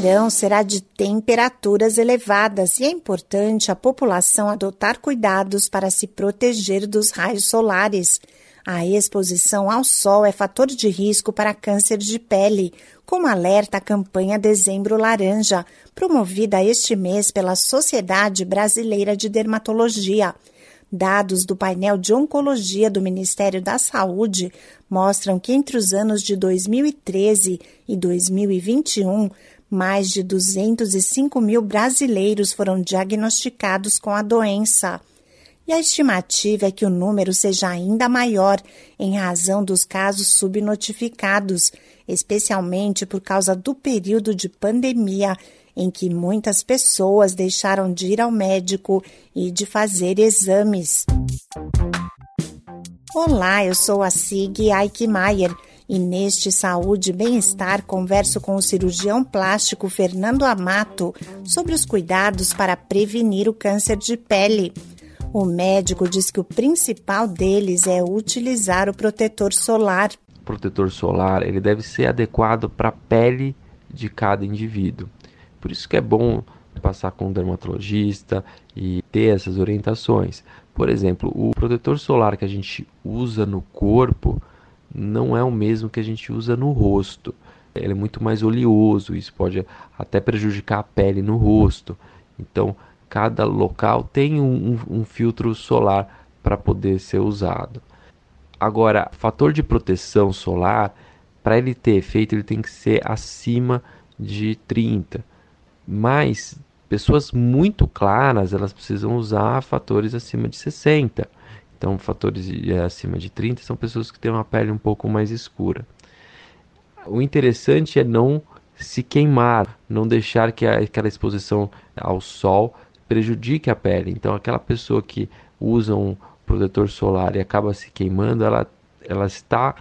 verão será de temperaturas elevadas e é importante a população adotar cuidados para se proteger dos raios solares. A exposição ao sol é fator de risco para câncer de pele, como alerta a campanha Dezembro Laranja, promovida este mês pela Sociedade Brasileira de Dermatologia. Dados do painel de oncologia do Ministério da Saúde mostram que entre os anos de 2013 e 2021, mais de 205 mil brasileiros foram diagnosticados com a doença. E a estimativa é que o número seja ainda maior em razão dos casos subnotificados, especialmente por causa do período de pandemia em que muitas pessoas deixaram de ir ao médico e de fazer exames. Olá, eu sou a Sig Eichmeier e neste Saúde e Bem-Estar converso com o cirurgião plástico Fernando Amato sobre os cuidados para prevenir o câncer de pele. O médico diz que o principal deles é utilizar o protetor solar. O protetor solar ele deve ser adequado para a pele de cada indivíduo. Por isso que é bom passar com um dermatologista e ter essas orientações. Por exemplo, o protetor solar que a gente usa no corpo não é o mesmo que a gente usa no rosto. Ele é muito mais oleoso, isso pode até prejudicar a pele no rosto. Então, cada local tem um, um, um filtro solar para poder ser usado. Agora, fator de proteção solar, para ele ter efeito, ele tem que ser acima de 30. Mas pessoas muito claras, elas precisam usar fatores acima de 60. Então, fatores é, acima de 30 são pessoas que têm uma pele um pouco mais escura. O interessante é não se queimar, não deixar que aquela exposição ao sol prejudique a pele. Então, aquela pessoa que usa um protetor solar e acaba se queimando, ela, ela está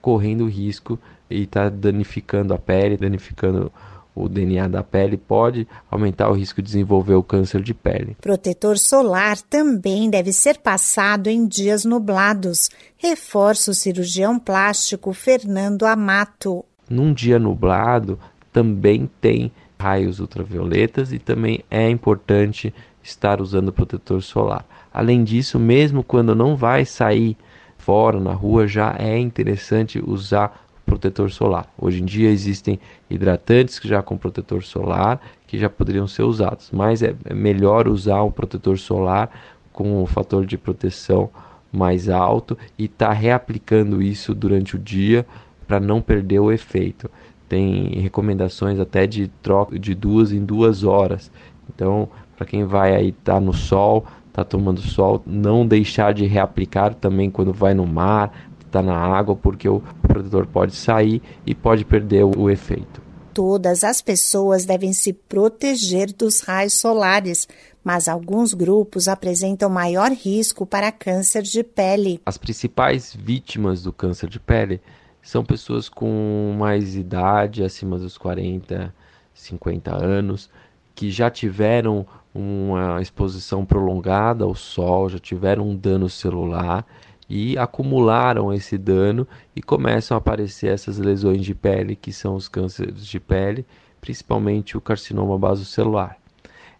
correndo risco e está danificando a pele, danificando o DNA da pele pode aumentar o risco de desenvolver o câncer de pele. Protetor solar também deve ser passado em dias nublados, reforça o cirurgião plástico Fernando Amato. Num dia nublado também tem raios ultravioletas e também é importante estar usando protetor solar. Além disso, mesmo quando não vai sair fora na rua, já é interessante usar protetor solar. Hoje em dia existem hidratantes já com protetor solar que já poderiam ser usados, mas é, é melhor usar um protetor solar com um fator de proteção mais alto e estar tá reaplicando isso durante o dia para não perder o efeito. Tem recomendações até de troca de duas em duas horas. Então, para quem vai aí estar tá no sol, tá tomando sol, não deixar de reaplicar também quando vai no mar, está na água, porque o protetor pode sair e pode perder o, o efeito. Todas as pessoas devem se proteger dos raios solares, mas alguns grupos apresentam maior risco para câncer de pele. As principais vítimas do câncer de pele são pessoas com mais idade, acima dos 40, 50 anos, que já tiveram uma exposição prolongada ao sol, já tiveram um dano celular e acumularam esse dano e começam a aparecer essas lesões de pele, que são os cânceres de pele, principalmente o carcinoma basocelular.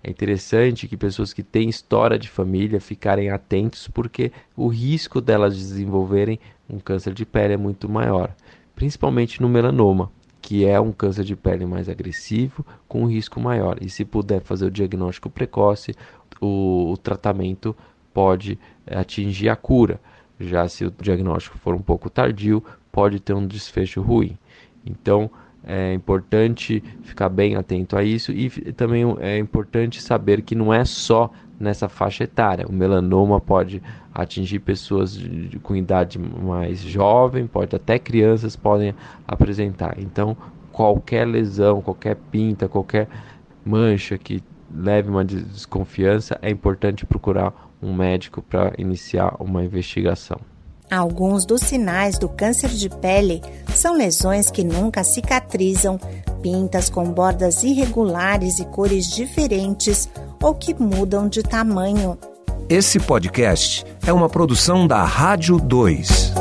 É interessante que pessoas que têm história de família ficarem atentos porque o risco delas desenvolverem um câncer de pele é muito maior, principalmente no melanoma, que é um câncer de pele mais agressivo com um risco maior. E se puder fazer o diagnóstico precoce, o, o tratamento pode atingir a cura. Já se o diagnóstico for um pouco tardio, pode ter um desfecho ruim. Então, é importante ficar bem atento a isso e também é importante saber que não é só nessa faixa etária. O melanoma pode atingir pessoas de, com idade mais jovem, pode até crianças podem apresentar. Então, qualquer lesão, qualquer pinta, qualquer mancha que leve uma desconfiança, é importante procurar um médico para iniciar uma investigação. Alguns dos sinais do câncer de pele são lesões que nunca cicatrizam, pintas com bordas irregulares e cores diferentes ou que mudam de tamanho. Esse podcast é uma produção da Rádio 2.